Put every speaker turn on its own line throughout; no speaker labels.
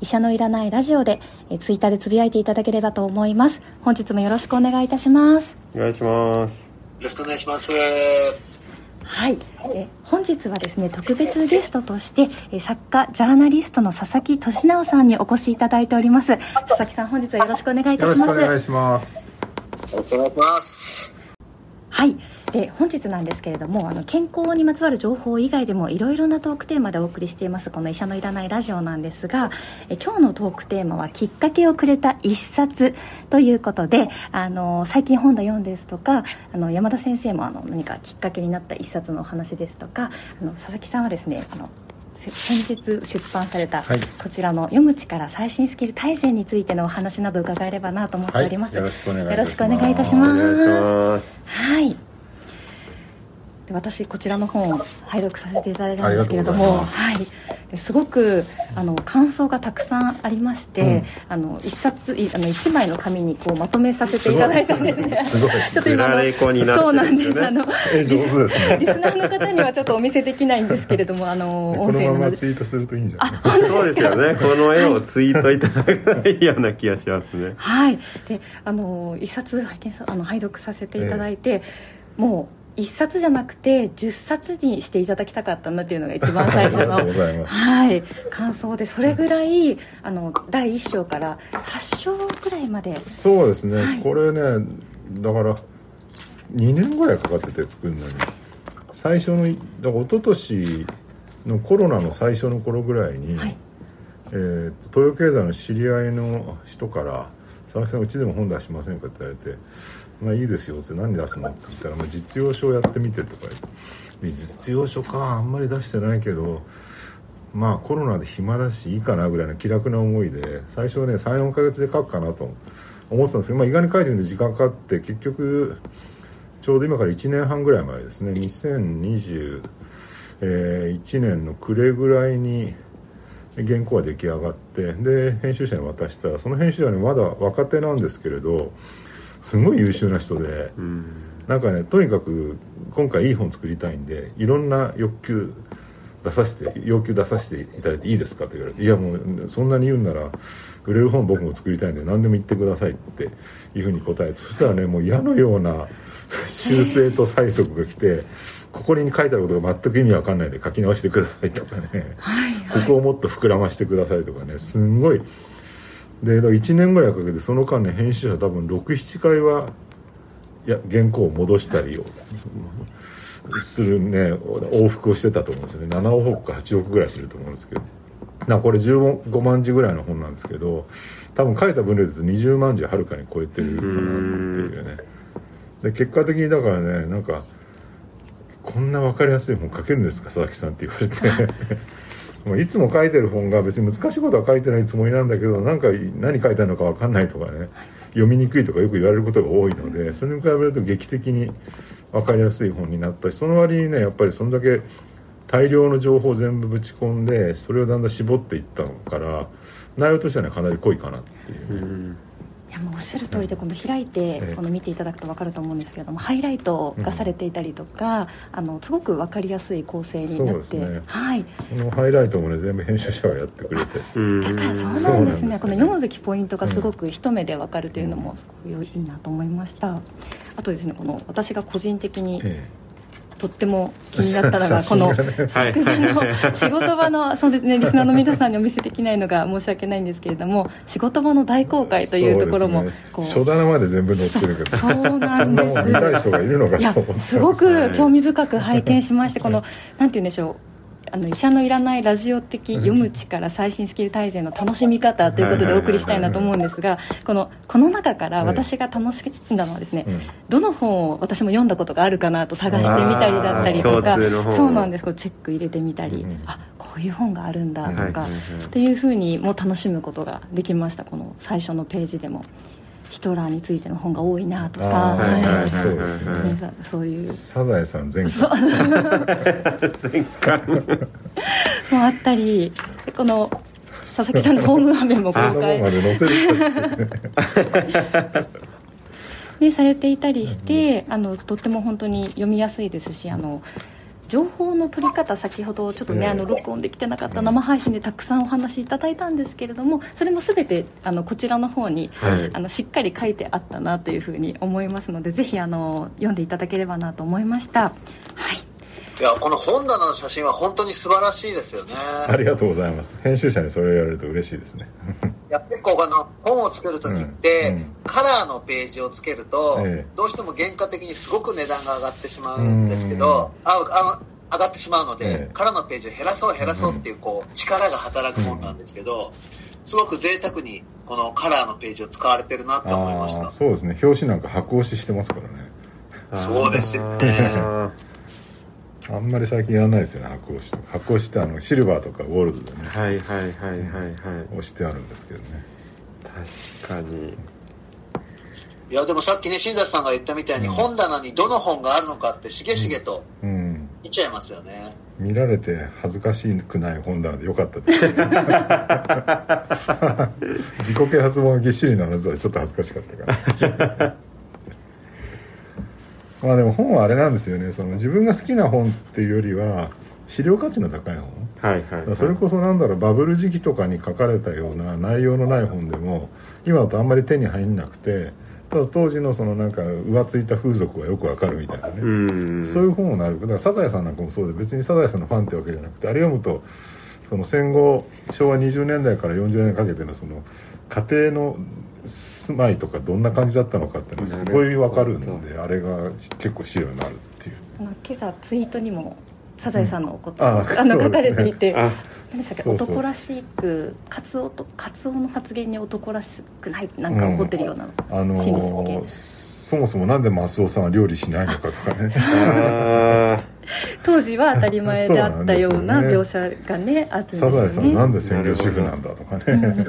医者のいらないラジオで、えーツイッターでつぶやいていただければと思います。本日もよろしくお願いいたします。
お願いします。
よろしくお願いします。
はい、えー本日はですね特別ゲストとして、えー作家ジャーナリストの佐々木俊直さんにお越しいただいております。佐々木さん本日はよろしくお願いいた
よろ
します。
しくお願いします。
お願いします。
はいで本日なんですけれどもあの健康にまつわる情報以外でもいろいろなトークテーマでお送りしています。この医者のいらないラジオなんですがえ今日のトークテーマはきっかけをくれた一冊ということであの最近本で読んですとかあの山田先生もあの何かきっかけになった一冊のお話ですとかあの佐々木さんはですねあのせ先日出版された、
はい。
こちらの「読む力最新スキル大全」についてのお話など伺えればなと思っております、
はい。よろしくお願いいたします。
はい。で私こちらの本を拝読させていただいたんですけれども、はい。ですごくあの感想がたくさんありまして、
うん。
あの一冊いあの一枚の紙にこうまとめさせていただいたんですね。
すごい。
ちょっと今あのそうなんです。あの
え上手ですね。
リスナーの方にはちょっとお見せできないんですけれども、あの
このまま
音声なので。
ツイートするといいんじゃない？
そうですよね。この絵をツイートいただくのがいいような気がしますね。
はい、であの一冊拝見さあの拝読させていただいて、もう一冊じゃなくて10冊にしていただきたかったなっていうのが一番最初の。はい感想でそれぐらいあの第1章から8章ぐらいまで
そうですね、
はい
これね、だから、2年ぐらいかかってて作るのに、最初の、だから一昨年のコロナの最初の頃ぐらいに、
はい
えーと東洋経済の知り合いの人から「佐々木さんうちでも本出しませんか?」って言われて「まあいいですよ」って何出すの?」って言ったら、まあ「実用書をやってみて」とか言って。実用書かあんまり出してないけどまあコロナで暇だしいいかなぐらいの気楽な思いで最初はね34ヶ月で書くかなと思ってたんですけど、まあ、意外に書いてみて時間かかって結局ちょうど今から1年半ぐらい前ですね。2021年の暮れぐらいに原稿が出来上がってで編集者に渡した。らその編集者にまだ若手なんですけれどすごい優秀な人で
うん。
なんかねとにかく今回いい本作りたいんでいろんな欲求出させて要求出させていただいていいですかと言われて「いやもうそんなに言うんなら売れる本僕も作りたいんで何でも言ってください」っていうふうに答えてそしたらねもう矢のような修正と催促が来てここに書いてあることが全く意味わかんないんで書き直してくださいとかね。ここをもっと膨らましてくださいとかねすんごいでだから1年ぐらいかけてその間ね編集者多分67回はいや原稿を戻したりをするね往復をしてたと思うんですよね。7往復か8往復ぐらいすると思うんですけど。なこれ15万字ぐらいの本なんですけど多分書いた分量で言うと20万字はるかに超えてるかなっていうね。で結果的にだからねなんかこんな分かりやすい本書けるんですか佐々木さんって言われて。いつも書いてる本が別に難しいことは書いてないつもりなんだけどなんか何書いてあるのか分かんないとかね読みにくいとかよく言われることが多いのでそれに比べると劇的に分かりやすい本になったしその割にねやっぱりそんだけ大量の情報を全部ぶち込んでそれをだんだん絞っていったから内容としてはねかなり濃いかなっていう。
うん
いやもうおっしゃる通りで今度開いて
ええ。
この見ていただくと分かると思うんですけれどもハイライトがされていたりとか、あのすごく分かりやすい構成になって、
ね。
はい。
そのハイライトもね全部編集者がやってくれて。
うん
だからそうなんですね。
ね
この読むべきポイントがすごく一目で分かるというのもすごくいいなと思いましたあとですね。この私が個人的に
え
とっても気になったのが
写
この
真がね
はい
作画の仕事場のそうですねリスナーの皆さんにお見せできないのが申し訳ないんですけれども仕事場の大公開というところも
書棚まで全部載ってるけど。
そうな
そん
です
い人がいるのか
いやすごく興味深く拝見しましてこのなんて言うんでしょうあの医者のいらないラジオ的読む力最新スキル大全の楽しみ方ということでお送りしたいなと思うんですがこのこの中から私が楽しんだのはですね、
うん。
どの本を私も読んだことがあるかなと探してみたりだったりとかそうなんです。こうチェック入れてみたり、
うん。
あこういう本があるんだとか、
はい。
っていうふうにも楽しむことができましたこの最初のページでもヒトラーについての本が多いなとか、
はい
そうですね
ねそういう。
サザエさん前回。
前回。
もあったりでこの佐々木さんのホーム画面も公開。ね、されていたりして、あのとっても本当に読みやすいですしあの情報の取り方先ほどちょっとね、
ええ。
あの録音できてなかった生配信でたくさんお話しいただいたんですけれどもそれも全てあのこちらの方に、
はい。
あのしっかり書いてあったなというふうに思いますのでぜひあの読んでいただければなと思いました。はい。
いや、この本棚の写真は本当に素晴らしいですよね。
ありがとうございます。編集者にそれを言われると嬉しいですね
いや結構あの本を作るときって、
うんうん。
カラーのページをつけると、
ええ。
どうしても原価的にすごく値段が上がってしまうんですけど、ああの上がってしまうので、
ええ。
カラーのページを減らそう減らそうっていうこう力が働く本なんですけど、すごく贅沢にこのカラーのページを使われてるなって思いました。
そうですね。表紙なんか白押ししてますからね。
そうですよね
あ
あんまり最近やらないですよね白押し白押しってあのシルバーとかゴールドでね
ーはいはいはいはいはい。
押してあるんですけどね。
確かに。
いやでもさっきね新里さんが言ったみたいに、
うん。
本棚にどの本があるのかってしげしげと
うん。
見ちゃいますよね。
見られて恥ずかしくない本棚でよかったです 自己啓発本がぎっしりならずはちょっと恥ずかしかったからまあでも本はあれなんですよね。その自分が好きな本っていうよりは資料価値の高い本。
はいはい
だからそれこそなんだろうバブル時期とかに書かれたような内容のない本でも今だとあんまり手に入んなくてただ当時のそのなんか浮ついた風俗はよくわかるみたいなね、
うん。
そういう本をなる。だからサザエさんなんかもそうで別にサザエさんのファンってわけじゃなくてあれ読むとその戦後昭和20年代から40年かけてのその家庭の住まいとかどんな感じだったのかっていうのがすごいわかるんであれが結構資料になるっていう。
今朝ツイートにもサザエさんのこと、
うん。あ
あの書かれていて
あ。
何でしたっけ？
そうそう。
男らしくカツオとカツオの発言に男らしくないなんか怒ってるような、
あの
シー
そもそもなんでマスオさんは料理しないのかとかね
時は当たり前であったような描写がねあるんです
サザエ
よね
さんなんで専業主婦なんだとかね。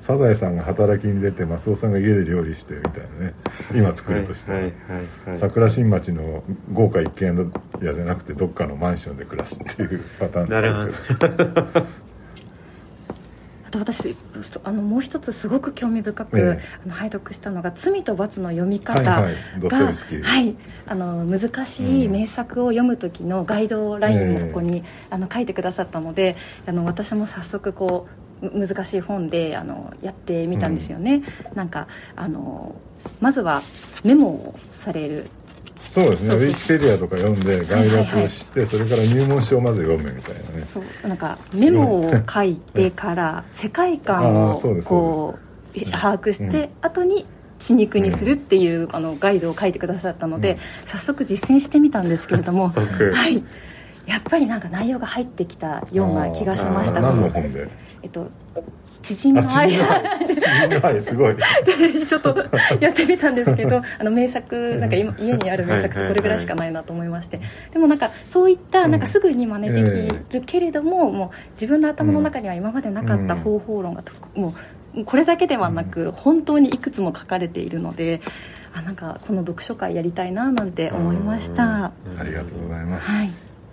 サザエさんが働きに出てマスオさんが家で料理してみたいなね。今作るとしたら、
はいはいはいはい。
桜新町の豪華一軒家じゃなくてどっかのマンションで暮らすっていうパターン
なる
ですけど
あと私そあのもう一つすごく興味深く、
ええ。
あの拝読したのが「罪と罰の読み方が」
はいはい。
はい。あの難しい名作を読む時のガイドラインもここに、あの書いてくださったのであの私も早速こうむ難しい本であのやってみたんですよね、なんかあのまずはメモをされる
そうですね。ウィキペディアとか読んで概略を知って、それから入門書をまず読むみたいなね。
そう。なんかメモを書いてから世界観をこう把握して、
うん。
後に血肉にするっていう、あのガイドを書いてくださったので、早速実践してみたんですけれども はい。やっぱりなんか内容が入ってきたような気がしました。
何
の
本で？
えっと知人の愛
あ知人の愛知人の愛すごい。
ちょっとやってみたんですけど あの名作なんか今家にある名作ってこれぐらいしかないなと思いまして。でもなんかそういったなんかすぐに真似できるけれどももう自分の頭の中には今までなかった方法論がもうこれだけではなく本当にいくつも書かれているのであなんかこの読書会やりたいななんて思いました。は
ありがとうございます、
い。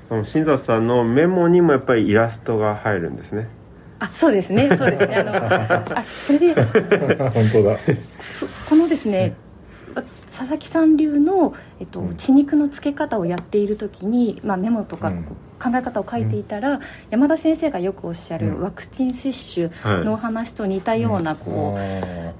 あの新里さんのメモにもやっぱりイラストが入るんですね
あそうですね。そうですね。あのあそれで。
本当だ。
そこのですね、佐々木さん流の、えっと
うん。
血肉のつけ方をやっている時に、まあ、メモとか
うん。
考え方を書いていたら、山田先生がよくおっしゃる
うん。
ワクチン接種
はい。
のお話と似たようなこう、
あ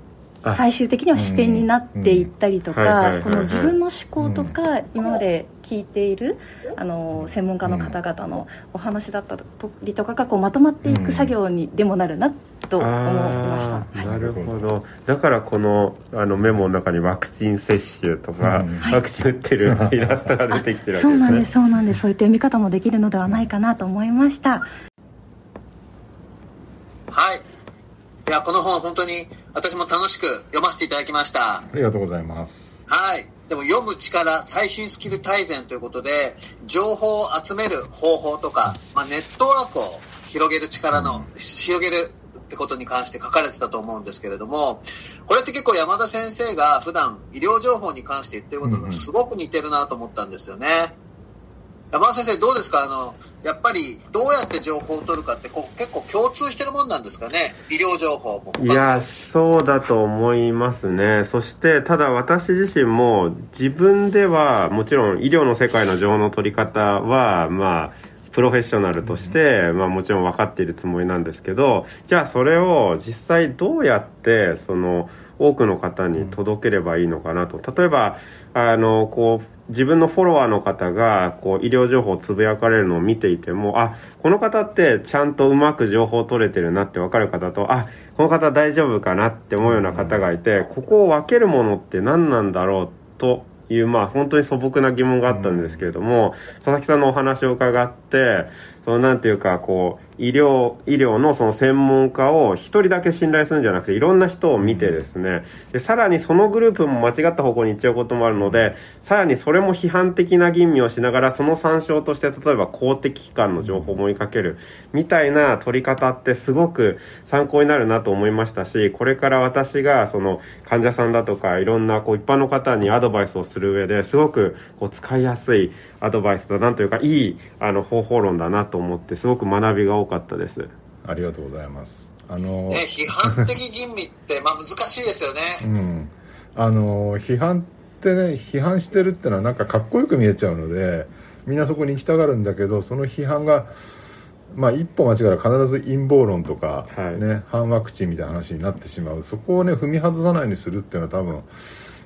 最終的には視点になっていったりとかこの自分の思考とか今まで聞いているあの専門家の方々のお話だったりとかがこうまとまっていく作業にでもなるなと思いました。
なるほど。だからこのあのメモの中にワクチン接種とか、
うん。
ワクチン打ってるイラストが出てきてるわけですね。
そうなんですそうなんです。そういった読み方もできるのではないかなと思いました。
はい。いや、この本本当に私も楽しく読ませていただきました。
ありがとうございます
はい。でも読む力、最新スキル大全ということで、情報を集める方法とか、まあ、ネットワークを広げる力の、広げるってことに関して書かれてたと思うんですけれども、これって結構山田先生が普段医療情報に関して言ってることがすごく似てるなと思ったんですよね。山田先生どうですか？あの、やっぱりどうやって情報を取るかってこう結構共通してるもんなんですかね？医療情報も。
いやそうだと思いますね。そしてただ私自身も自分ではもちろん医療の世界の情報の取り方はまあプロフェッショナルとして、まあ、もちろん分かっているつもりなんですけどじゃあそれを実際どうやってその多くの方に届ければいいのかなと。例えばあのこう自分のフォロワーの方がこう医療情報をつぶやかれるのを見ていてもあこの方ってちゃんとうまく情報を取れてるなって分かる方とあこの方大丈夫かなって思うような方がいてここを分けるものって何なんだろうというまあ本当に素朴な疑問があったんですけれども、佐々木さんのお話を伺ってそのなんていうかこう医療医療のその専門家を一人だけ信頼するんじゃなくていろんな人を見てですね。でさらにそのグループも間違った方向に行っちゃうこともあるのでさらにそれも批判的な吟味をしながらその参照として例えば公的機関の情報も追いかけるみたいな取り方ってすごく参考になるなと思いましたしこれから私がその患者さんだとかいろんなこう一般の方にアドバイスをする上ですごくこう使いやすいアドバイスだなというかいいあの方法論だなと思ってすごく学びが多かったです。
ありがとうございます。あの、
ね、批判的吟味って、まあ難しいですよね。
うん、あの批判ってね批判してるってのはなんかかっこよく見えちゃうのでみんなそこに行きたがるんだけどその批判がまあ一歩間違えたら必ず陰謀論とか、
はい。
ね反ワクチンみたいな話になってしまう。そこをね踏み外さないようにするっていうのは多分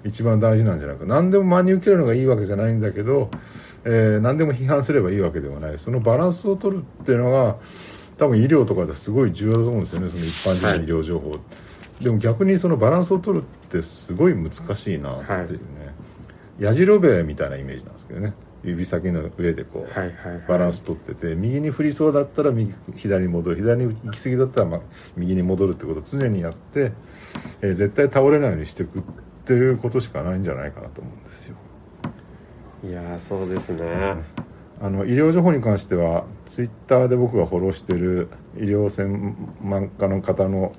一番大事なんじゃないか。何でも真に受けるのがいいわけじゃないんだけど、えー何でも批判すればいいわけではない。そのバランスを取るっていうのが多分医療とかですごい重要だと思うんですよね。その一般人の医療情報、でも逆にそのバランスを取るってすごい難しいなっていうね、やじろべえみたいなイメージなんですけどね。指先の上でこう、
はいはいはい。
バランス取ってて右に振りそうだったら右左に戻る。左に行き過ぎだったら、まあ、右に戻るってことを常にやって、えー絶対倒れないようにしていくっていうことしかないんじゃないかなと思うんですよ
いやーそうですね。
あの医療情報に関してはツイッターで僕がフォローしてる医療専門家の方の、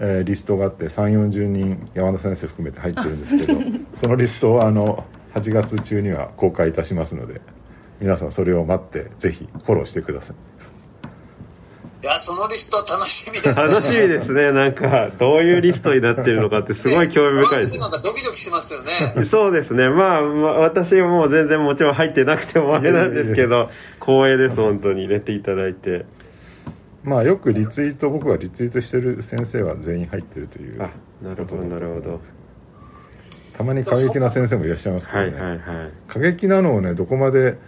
えーリストがあって3 4 0人山田先生含めて入ってるんですけど そのリストをあの8月中には公開いたしますので皆さんそれを待ってぜひフォローしてください
いや、そのリスト楽しみですね。
楽しみですね。なんか、どういうリストになってるのかってすごい興味深いです。
なんかドキドキしますよね。
そうですね。まあ、まあ私も全然もちろん入ってなくてもあれなんですけど、光栄です、本当に入れていただいて。
まあよくリツイート僕がリツイートしてる先生は全員入ってるという
あ、なるほど、なるほど。
たまに過激な先生もいらっしゃいますけどね、
はいはいはい。
過激なのをねどこまで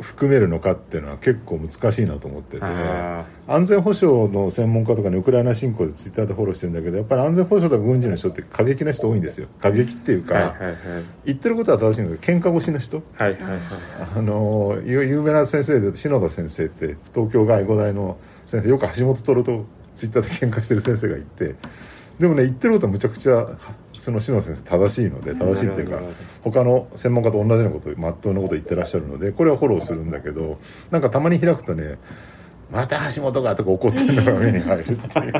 含めるのかっていうのは結構難しいなと思ってて
あ
安全保障の専門家とかねウクライナ侵攻でツイッターでフォローしてるんだけどやっぱり安全保障とか軍事の人って過激な人多いんですよ過激っていうか、
はいはいはい。
言ってることは正しいんだけど喧嘩腰の人
はいはいはい。
あの有有名な先生で篠田先生って東京外語大の先生よく橋本徹とツイッターで喧嘩してる先生がいてでもね言ってることはむちゃくちゃその篠田先生正しいので正しいっていうか他の専門家と同じようなことまっとうなこと言ってらっしゃるのでこれはフォローするんだけどなんかたまに開くとねまた橋本がとか怒ってるのが目に入るっていう。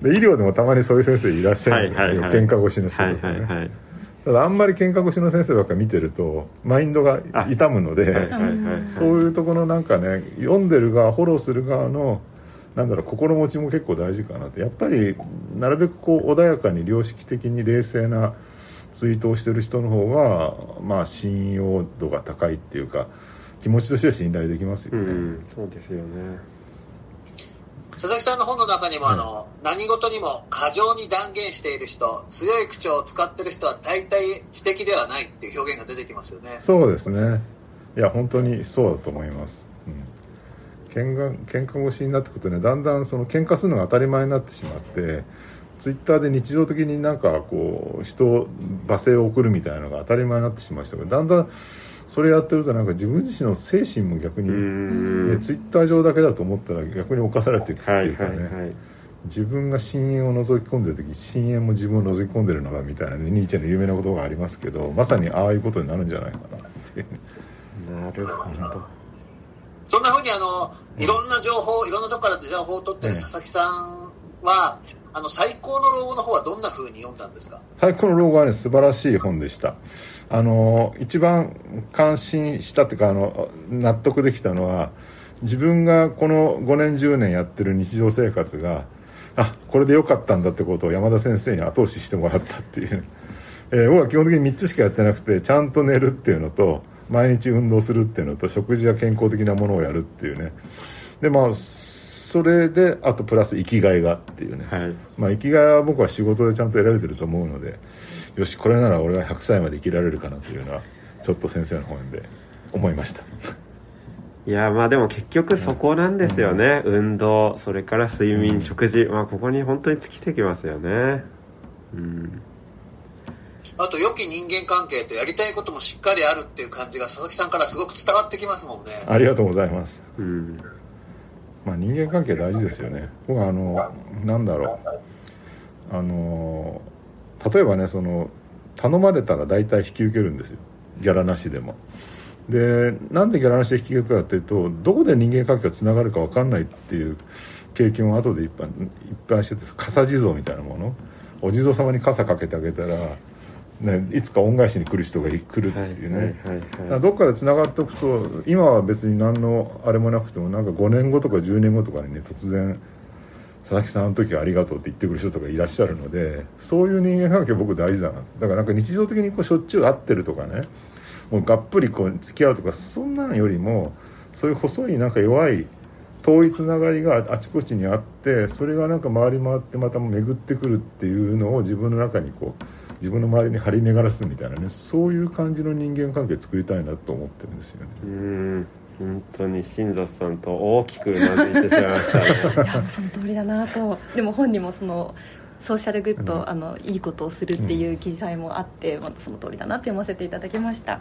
で医療でもたまにそういう先生いらっしゃるんですよ、
はいはいはい。
喧嘩腰の人
はい
とかね、
はいはい。
ただあんまり喧嘩腰の先生ばっか見てるとマインドが痛むので、
はいはいはいはい。
そういうところのなんかね読んでる側フォローする側のなんだろう心持ちも結構大事かなってやっぱりなるべくこう穏やかに良識的に冷静なツイートをしてる人の方がまあ信用度が高いっていうか気持ちとしては信頼できますよね、
うん、そうですよね。
佐々木さんの本の中にも、あの、何事にも過剰に断言している人、強い口調を使ってる人は大体知的ではないっていう表現が出てきますよね。
そうですねいや本当にそうだと思います、うん、喧嘩喧嘩越しになってくるとねだんだんその喧嘩するのが当たり前になってしまってツイッターで日常的になんかこう人を罵声を送るみたいなのが当たり前になってしまいましたけどだんだんそれやってるとなんか自分自身の精神も逆に、ツイッター上だけだと思ったら逆に侵されていくって
はいいう
かね、
はいはい
自分が深淵を覗き込んでる時深淵も自分を覗き込んでるのだみたいなねニーチェの有名な言葉がありますけどまさにああいうことになるんじゃないかなって。いう
なるほど
そんな風にあの、いろんな情報、いろんなとこから情報を取ってる
ええ
佐々木さんは、あの、最高の老後の方はどんな風に読んだんですか？
最高の老後はね素晴らしい本でした。あの一番感心したっていうかあの納得できたのは自分がこの5年10年やってる日常生活があこれで良かったんだってことを山田先生に後押ししてもらったっていう、えー僕は基本的に3つしかやってなくてちゃんと寝るっていうのと毎日運動するっていうのと食事や健康的なものをやるっていうね。でまあそれであとプラス生きがいがっていうね、
はい。
まあ生きがいは僕は仕事でちゃんと得られてると思うのでよしこれなら俺は100歳まで生きられるかなというのはちょっと先生の本で思いました。
いやまあでも結局そこなんですよね、運動それから睡眠食事。まあここに本当に尽きてきますよね。うん
あと、良き人間関係とやりたいこともしっかりあるっていう感じが佐々木さんからすごく伝わってきますもんね。
ありがとうございます。
うん。
まあ人間関係大事ですよね。僕はあのなんだろう。あの例えばねその頼まれたら大体引き受けるんですよ。ギャラなしでも。でなんでギャラなしで引き受けるかっていうとどこで人間関係がつながるか分かんないっていう経験を後でいっぱいいっぱいしてて傘地蔵みたいなもの。お地蔵様に傘かけてあげたら、ね、いつか恩返しに来る人が来るって
はい
いうね、
はい。はい
どっかでつながっておくと今は別に何のあれもなくてもなんか5年後とか10年後とかにね突然佐々木さんあの時はありがとうって言ってくる人とかいらっしゃるのでそういう人間関係僕大事だな。だからなんか日常的にこうしょっちゅう会ってるとかねもうがっぷりこう付き合うとかそんなんよりもそういう細いなんか弱い遠いつながりがあちこちにあってそれがなんか回り回ってまた巡ってくるっていうのを自分の中にこう自分の周りに張り巡らすみたいなねそういう感じの人間関係作りたいなと思ってるんですよね。
うん。本当に新里さんと大きくうなずいてしまいましたね。
いやその通りだなと。でも本にもそのソーシャルグッド、
うん
あのいいことをするっていう記載もあって、またその通りだなって読ませていただきました。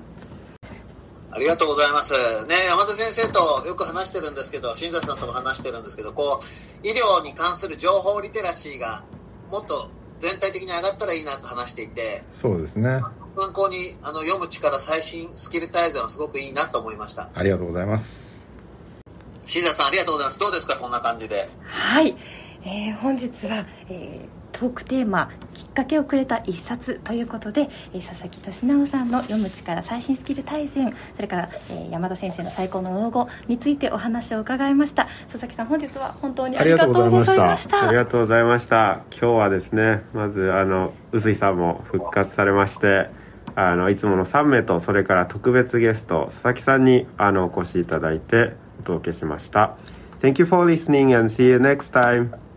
ありがとうございます。ね、山田先生とよく話してるんですけど、新里さんとも話してるんですけど、こう、医療に関する情報リテラシーがもっと全体的に上がったらいいなと話していて、
そうですね
参考にあの読む力、最新スキル大全はすごくいいなと思いました。
ありがとうございます
新里さんありがとうございます。どうですか、そんな感じで。
はい、えー本日は、えートークテーマ「きっかけをくれた一冊」ということで、えー佐々木俊直さんの読む力最新スキル大全それから、えー山田先生の最高の老後についてお話を伺いました。佐々木さん本日は本当にありがとうございました。
ありがとうございました。今日はですねまずあの臼井さんも復活されましてあのいつもの3名とそれから特別ゲスト佐々木さんにあのお越しいただいてお届けしました。Thank you for listening and see you next time.